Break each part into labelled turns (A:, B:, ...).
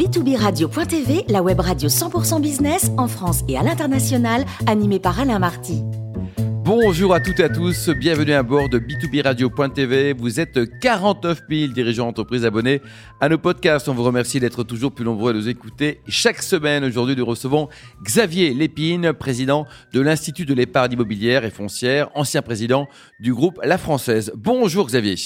A: b2b-radio.tv, la web radio 100% business en France et à l'international, animée par Alain Marty.
B: Bonjour à toutes et à tous, bienvenue à bord de B2B Radio.tv. Vous êtes 49 000 dirigeants d'entreprise abonnés à nos podcasts. On vous remercie d'être toujours plus nombreux à nous écouter. Chaque semaine, aujourd'hui, nous recevons Xavier Lépine, président de l'Institut de l'épargne immobilière et foncière, ancien président du groupe La Française. Bonjour Xavier.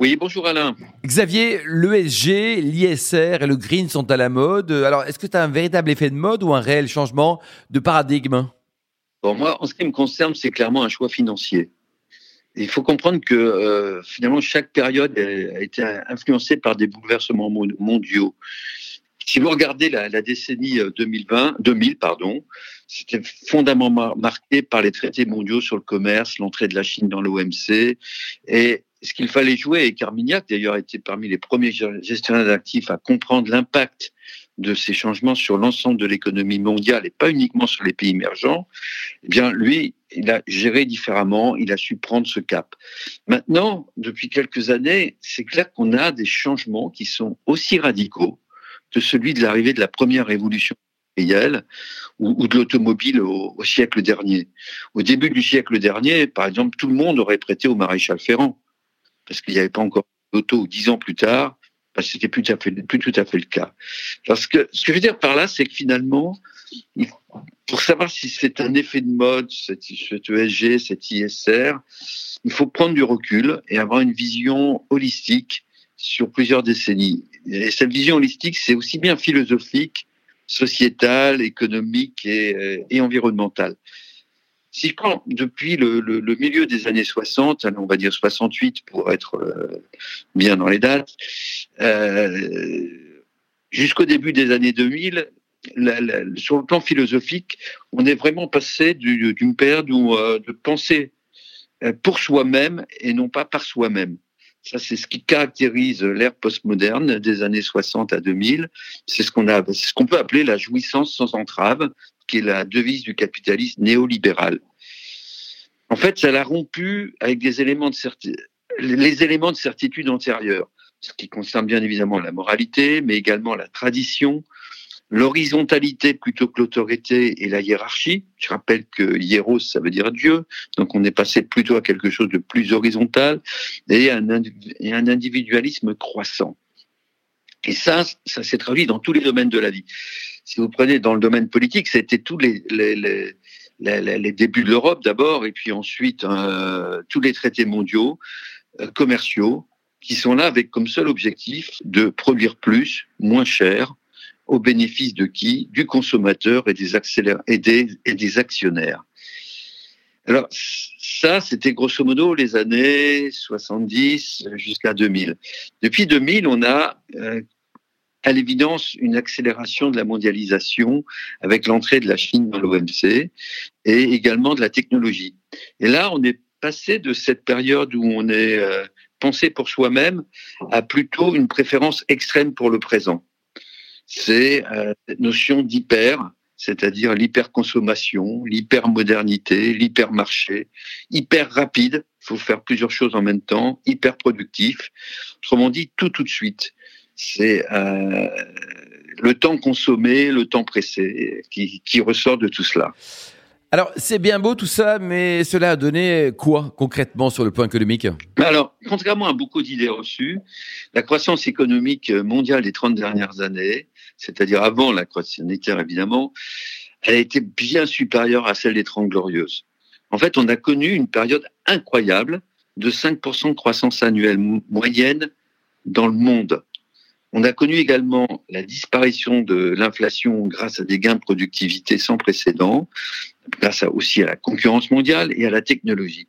C: Oui, bonjour Alain.
B: Xavier, l'ESG, l'ISR et le green sont à la mode. Alors, est-ce que tu as un véritable effet de mode ou un réel changement de paradigme?
C: Pour moi, en ce qui me concerne, c'est clairement un choix financier. Il faut comprendre que euh, finalement, chaque période a été influencée par des bouleversements mondiaux. Si vous regardez la, décennie 2020, euh, 2000, pardon, c'était fondamentalement marqué par les traités mondiaux sur le commerce, l'entrée de la Chine dans l'OMC et ce qu'il fallait jouer, et Carmignac d'ailleurs était parmi les premiers gestionnaires d'actifs à comprendre l'impact de ces changements sur l'ensemble de l'économie mondiale et pas uniquement sur les pays émergents, eh bien lui, il a géré différemment, il a su prendre ce cap. Maintenant, depuis quelques années, c'est clair qu'on a des changements qui sont aussi radicaux que celui de l'arrivée de la première révolution industrielle ou, de l'automobile au, au siècle dernier. Au début du siècle dernier, par exemple, tout le monde aurait prêté au maréchal Ferrand parce qu'il n'y avait pas encore d'auto dix ans plus tard, parce que c'était plus, tout à fait, plus tout à fait le cas. Parce que ce que je veux dire par là, c'est que finalement, pour savoir si c'est un effet de mode, cet, ESG, cet ISR, il faut prendre du recul et avoir une vision holistique sur plusieurs décennies. Et cette vision holistique, c'est aussi bien philosophique, sociétale, économique et, et environnementale. Si je prends depuis le, milieu des années 60, on va dire 68 pour être euh, bien dans les dates, euh, jusqu'au début des années 2000, sur le plan philosophique, on est vraiment passé d'une période où, euh, de penser pour soi-même et non pas par soi-même. Ça, c'est ce qui caractérise l'ère postmoderne des années 60 à 2000. C'est ce qu'on a, ce qu'on peut appeler la jouissance sans entrave, qui est la devise du capitalisme néolibéral. En fait, ça l'a rompu avec des éléments de les éléments de certitude antérieurs, ce qui concerne bien évidemment la moralité, mais également la tradition, l'horizontalité plutôt que l'autorité et la hiérarchie. Je rappelle que hieros, ça veut dire Dieu, donc on est passé plutôt à quelque chose de plus horizontal et un, et un individualisme croissant. Et ça, ça s'est traduit dans tous les domaines de la vie si vous prenez dans le domaine politique, c'était tous les, les, les, les, débuts de l'Europe d'abord, et puis ensuite euh, tous les traités mondiaux, euh, commerciaux, qui sont là avec comme seul objectif de produire plus, moins cher, au bénéfice de qui? Du consommateur et des, actionnaires. Alors ça, c'était grosso modo les années 70 jusqu'à 2000. Depuis 2000, on a euh, à l'évidence une accélération de la mondialisation avec l'entrée de la Chine dans l'OMC et également de la technologie. Et là, on est passé de cette période où on est euh, pensé pour soi-même à plutôt une préférence extrême pour le présent. C'est euh, notion d'hyper, c'est-à-dire l'hyperconsommation, l'hypermodernité, l'hypermarché, hyper rapide, il faut faire plusieurs choses en même temps, hyper productif, autrement dit tout tout de suite. C'est euh, le temps consommé, le temps pressé qui, ressort de tout cela.
B: Alors, c'est bien beau tout ça, mais cela a donné quoi concrètement sur le plan économique?
C: Alors, contrairement à beaucoup d'idées reçues, la croissance économique mondiale des 30 dernières années, c'est-à-dire avant la croissance sanitaire évidemment, elle a été bien supérieure à celle des 30 glorieuses. En fait, on a connu une période incroyable de 5% de croissance annuelle moyenne dans le monde. On a connu également la disparition de l'inflation grâce à des gains de productivité sans précédent, grâce aussi à la concurrence mondiale et à la technologie.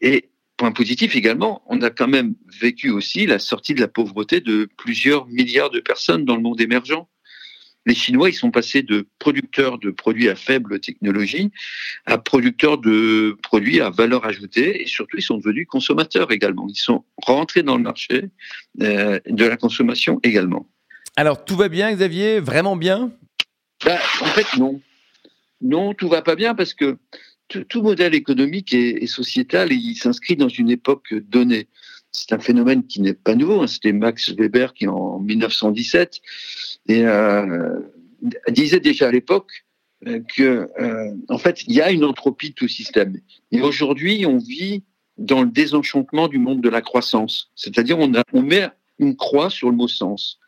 C: Et point positif également, on a quand même vécu aussi la sortie de la pauvreté de plusieurs milliards de personnes dans le monde émergent les Chinois, ils sont passés de producteurs de produits à faible technologie à producteurs de produits à valeur ajoutée et surtout, ils sont devenus consommateurs également. Ils sont rentrés dans le marché euh, de la consommation également.
B: Alors, tout va bien, Xavier? Vraiment bien?
C: Bah, En fait, non. Non, tout va pas bien parce que tout, modèle économique et, sociétal, il s'inscrit dans une époque donnée. C'est un phénomène qui n'est pas nouveau. Hein. C'était Max Weber qui, en 1917, et disait déjà à l'époque que, en fait, il y a une entropie de tout système. Et aujourd'hui, on vit dans le désenchantement du monde de la croissance. C'est-à-dire, on, on met une croix sur le mot sens.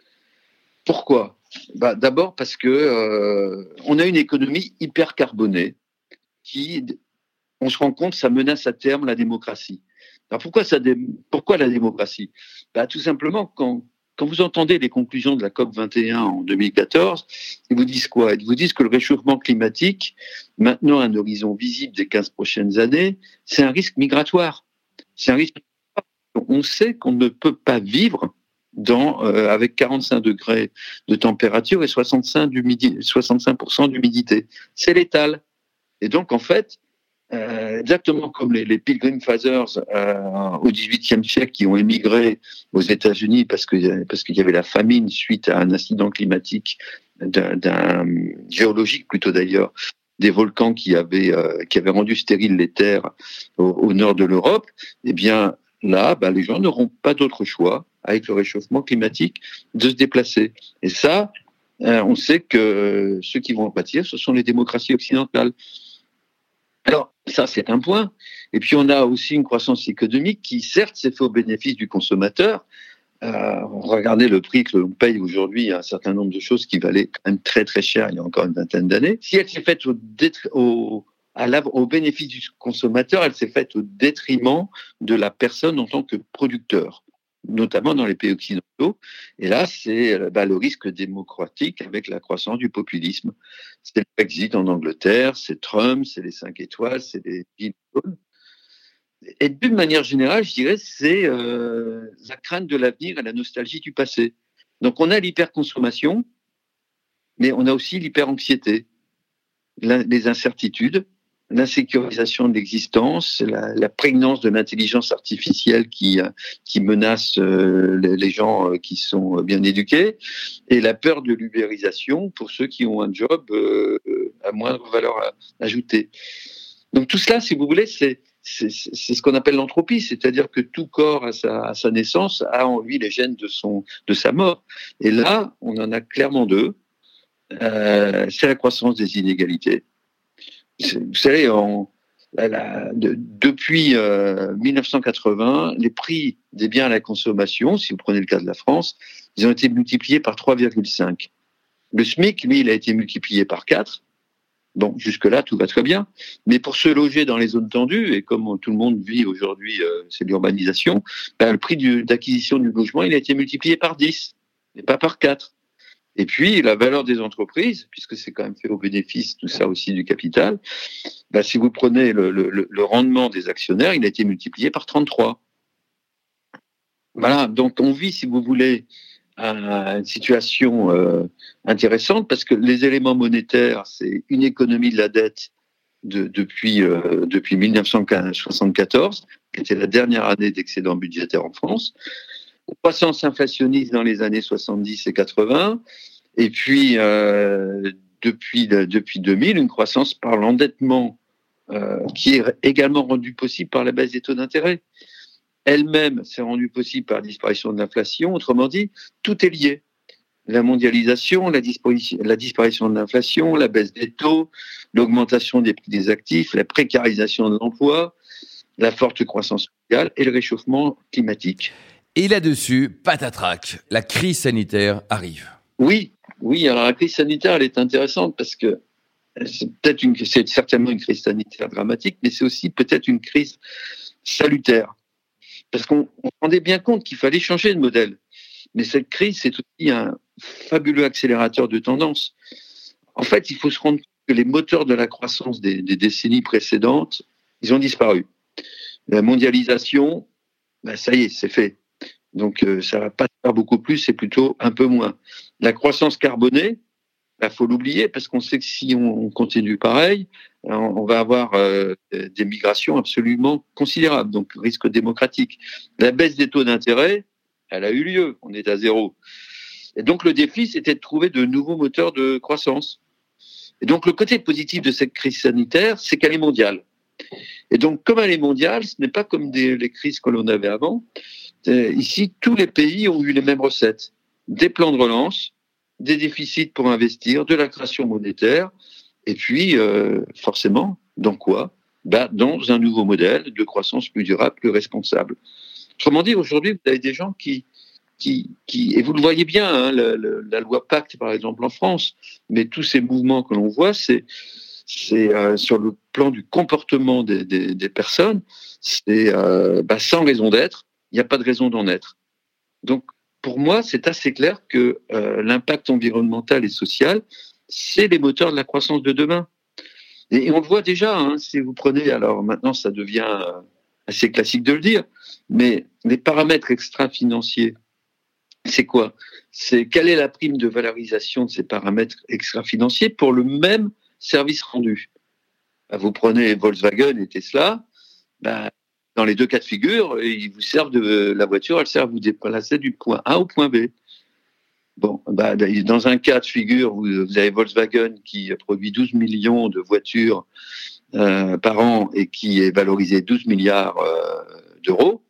C: Pourquoi? Bah, D'abord parce que euh, on a une économie hyper carbonée qui, on se rend compte, ça menace à terme la démocratie. Alors pourquoi, ça pourquoi la démocratie? Bah, Tout simplement, quand, quand vous entendez les conclusions de la COP 21 en 2014, ils vous disent quoi? Ils vous disent que le réchauffement climatique, maintenant un horizon visible des 15 prochaines années, c'est un risque migratoire. C'est un risque. On sait qu'on ne peut pas vivre euh, avec 45 degrés de température et 65% d'humidité. C'est létal. Et donc, en fait, euh, exactement comme les, les Pilgrim Fathers euh, au XVIIIe siècle qui ont émigré aux États-Unis parce que parce qu'il y avait la famine suite à un incident climatique d'un géologique plutôt d'ailleurs des volcans qui avaient euh, qui avaient rendu stériles les terres au, nord de l'Europe. Eh bien là, bah, les gens n'auront pas d'autre choix avec le réchauffement climatique de se déplacer. Et ça, euh, on sait que ceux qui vont en pâtir, ce sont les démocraties occidentales. Alors, ça, c'est un point. Et puis, on a aussi une croissance économique qui, certes, s'est fait au bénéfice du consommateur. Euh, regardez le prix que l'on paye aujourd'hui à un certain nombre de choses qui valaient quand très, très cher il y a encore une vingtaine d'années. Si elle s'est faite au bénéfice du consommateur, elle s'est faite au détriment de la personne en tant que producteur notamment dans les pays occidentaux. Et là, c'est euh, bah, le risque démocratique avec la croissance du populisme. C'est le Brexit en Angleterre, c'est Trump, c'est les cinq étoiles, c'est les Et d'une manière générale, je dirais, c'est euh, la crainte de l'avenir et la nostalgie du passé. Donc on a l'hyperconsommation, mais on a aussi l'hyperanxiété, les incertitudes, l'insécurisation de l'existence, la, la, prégnance de l'intelligence artificielle qui, euh, qui menace euh, les gens euh, qui sont bien éduqués, et la peur de l'ubérisation pour ceux qui ont un job à moindre valeur ajoutée. Donc tout cela, si vous voulez, c'est c'est ce qu'on appelle l'entropie, c'est-à-dire que tout corps à sa, à sa, naissance a en lui les gènes de, son, de sa mort. Et là, on en a clairement deux. Euh, c'est la croissance des inégalités vous savez, depuis 1980, euh, les prix des biens à la consommation, si vous prenez le cas de la France, ils ont été multipliés par 3,5. Le SMIC, lui, il a été multiplié par 4. Bon, jusque-là, tout va très bien. Mais pour se loger dans les zones tendues, et comme tout le monde vit aujourd'hui, euh, c'est l'urbanisation, ben, le prix d'acquisition du logement, il a été multiplié par 10, et pas par 4. Et puis, la valeur des entreprises, puisque c'est quand même fait au bénéfice, tout ça aussi du capital, bah, si vous prenez le, rendement des actionnaires, il a été multiplié par 33. Voilà, donc on vit, si vous voulez, une situation euh, intéressante parce que les éléments monétaires, c'est une économie de la dette de, depuis, euh, depuis 1974, qui était la dernière année d'excédent budgétaire en France. Croissance inflationniste dans les années 70 et 80, et puis euh, depuis, depuis 2000, une croissance par l'endettement euh, qui est également rendue possible par la baisse des taux d'intérêt. Elle-même s'est rendue possible par la disparition de l'inflation. Autrement dit, tout est lié. La mondialisation, la disparition, la disparition de l'inflation, la baisse des taux, l'augmentation des prix des actifs, la précarisation de l'emploi, la forte croissance mondiale et le réchauffement climatique.
B: Et là-dessus, patatrac, la crise sanitaire arrive.
C: Oui, oui. Alors la crise sanitaire, elle est intéressante parce que c'est peut-être une, c'est certainement une crise sanitaire dramatique, mais c'est aussi peut-être une crise salutaire. Parce qu'on on rendait bien compte qu'il fallait changer de modèle. Mais cette crise, c'est aussi un fabuleux accélérateur de tendance. En fait, il faut se rendre compte que les moteurs de la croissance des, des décennies précédentes, ils ont disparu. La mondialisation, ben ça y est, c'est fait. Donc euh, ça va pas faire beaucoup plus, c'est plutôt un peu moins. La croissance carbonée, il bah, faut l'oublier parce qu'on sait que si on continue pareil, on va avoir euh, des migrations absolument considérables, donc risque démocratique. La baisse des taux d'intérêt, elle a eu lieu, on est à zéro. Et donc le défi, c'était de trouver de nouveaux moteurs de croissance. Et donc le côté positif de cette crise sanitaire, c'est qu'elle est mondiale. Et donc comme elle est mondiale, ce n'est pas comme des, les crises que l'on avait avant, ici, tous les pays ont eu les mêmes recettes. Des plans de relance, des déficits pour investir, de la création monétaire, et puis euh, forcément, dans quoi? Bah, Dans un nouveau modèle de croissance plus durable, plus responsable. Autrement dit, aujourd'hui, vous avez des gens qui, qui, qui et vous le voyez bien, hein, la loi Pacte, par exemple, en France, mais tous ces mouvements que l'on voit, c'est c'est euh, sur le plan du comportement des, des, des personnes, c'est euh, bah, sans raison d'être, il n'y a pas de raison d'en être. Donc, pour moi, c'est assez clair que euh, l'impact environnemental et social, c'est les moteurs de la croissance de demain. Et, on le voit déjà, hein, si vous prenez, alors maintenant ça devient euh, assez classique de le dire, mais les paramètres extra-financiers, c'est quoi? C'est quelle est la prime de valorisation de ces paramètres extra-financiers pour le même service rendu? Bah, Vous prenez Volkswagen et Tesla, bah, dans les deux cas de figure, vous de la voiture, elle sert à vous déplacer du point A au point B. Bon, bah, dans un cas de figure, vous, avez Volkswagen qui produit 12 millions de voitures euh, par an et qui est valorisé 12 milliards euh, d'euros.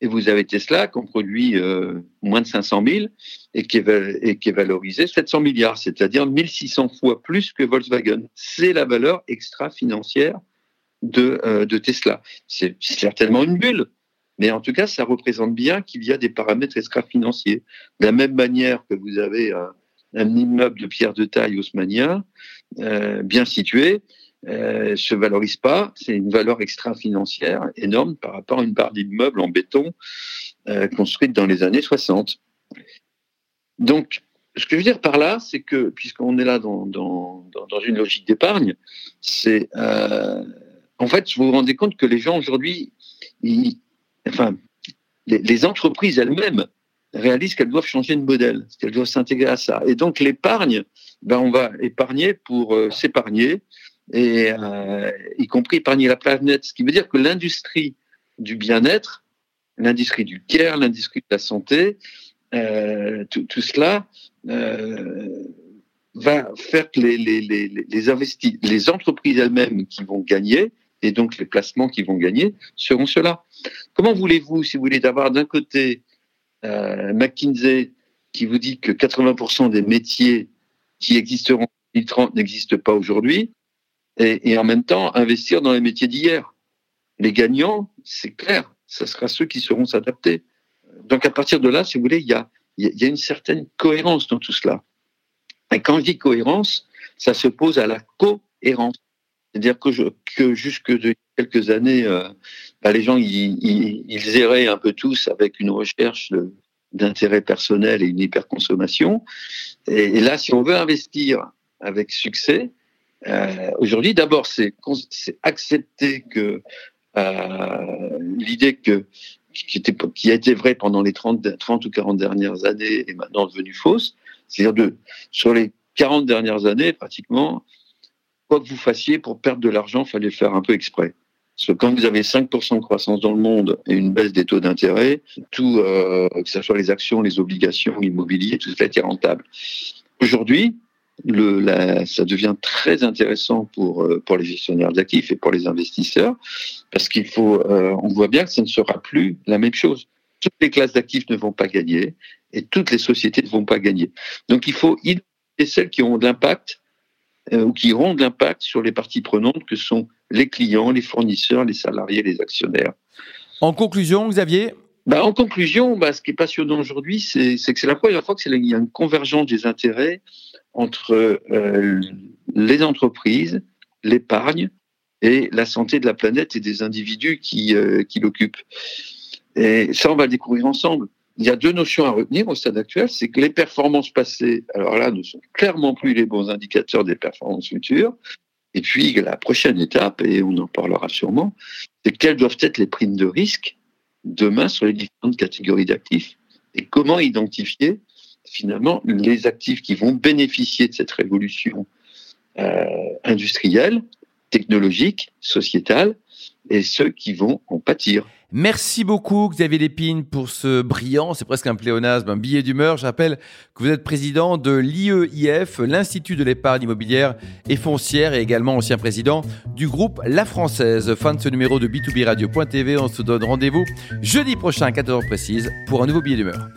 C: Et vous avez Tesla qui en produit euh, moins de 500 000 et qui est, et qui est valorisé 700 milliards, c'est-à-dire 1600 fois plus que Volkswagen. C'est la valeur extra-financière de, euh, de Tesla. C'est certainement une bulle, mais en tout cas, ça représente bien qu'il y a des paramètres extra-financiers. De la même manière que vous avez un, immeuble de pierre de taille haussmanien, euh, bien situé, euh, se valorise pas. C'est une valeur extra-financière énorme par rapport à une barre d'immeuble en béton euh, construite dans les années 60. Donc, ce que je veux dire par là, c'est que, puisqu'on est là dans, dans, dans une logique d'épargne, c'est euh, en fait, vous vous rendez compte que les gens aujourd'hui, enfin, les, entreprises elles-mêmes réalisent qu'elles doivent changer de modèle, qu'elles doivent s'intégrer à ça. Et donc l'épargne, ben on va épargner pour euh, s'épargner, et euh, y compris épargner la planète. Ce qui veut dire que l'industrie du bien-être, l'industrie du care, l'industrie de la santé, euh, tout, cela va faire que les, les entreprises elles-mêmes qui vont gagner, et donc les placements qui vont gagner seront ceux-là. Comment voulez-vous, si vous voulez, d'avoir d'un côté euh, McKinsey qui vous dit que 80% des métiers qui existeront en 2030 n'existent pas aujourd'hui, et, en même temps investir dans les métiers d'hier? Les gagnants, c'est clair, ce sera ceux qui seront s'adapter. Donc à partir de là, si vous voulez, il y a, y a une certaine cohérence dans tout cela. Et quand je dis cohérence, ça se pose à la cohérence. C'est-à-dire que, que jusque de quelques années, euh, bah, les gens ils, ils, erraient un peu tous avec une recherche d'intérêt personnel et une hyperconsommation. Et, et, là, si on veut investir avec succès, euh, aujourd'hui, d'abord, c'est accepter que euh, l'idée que qui, était, qui a été vraie pendant les 30, 30 ou 40 dernières années est maintenant devenue fausse. C'est-à-dire de sur les 40 dernières années, pratiquement, quoi que vous fassiez pour perdre de l'argent, fallait faire un peu exprès. Parce que quand vous avez 5% de croissance dans le monde et une baisse des taux d'intérêt, tout, euh, que ce soit les actions, les obligations, l'immobilier, tout cela est rentable. Aujourd'hui, le, la, ça devient très intéressant pour, euh, pour les gestionnaires d'actifs et pour les investisseurs, parce qu'il faut, euh, on voit bien que ça ne sera plus la même chose. Toutes les classes d'actifs ne vont pas gagner et toutes les sociétés ne vont pas gagner. Donc il faut identifier celles qui ont de l'impact ou qui auront de l'impact sur les parties prenantes que sont les clients, les fournisseurs, les salariés, les actionnaires.
B: En conclusion, Xavier
C: bah, En conclusion, bah, ce qui est passionnant aujourd'hui, c'est que c'est la première fois qu'il y a une convergence des intérêts entre euh, les entreprises, l'épargne et la santé de la planète et des individus qui, euh, qui l'occupent. Et ça, on va le découvrir ensemble il y a deux notions à retenir au stade actuel, c'est que les performances passées, alors là, ne sont clairement plus les bons indicateurs des performances futures. Et puis, la prochaine étape, et on en parlera sûrement, c'est quelles doivent être les primes de risque demain sur les différentes catégories d'actifs et comment identifier finalement les actifs qui vont bénéficier de cette révolution euh, industrielle, technologique, sociétale, et ceux qui vont en pâtir.
B: Merci beaucoup Xavier Lépine pour ce brillant, c'est presque un pléonasme, un billet d'humeur. Je rappelle que vous êtes président de l'IEIF, l'Institut de l'épargne immobilière et foncière et également ancien président du groupe La Française. Fin de ce numéro de B2B Radio.tv. On se donne rendez-vous jeudi prochain à 14h précise pour un nouveau billet d'humeur.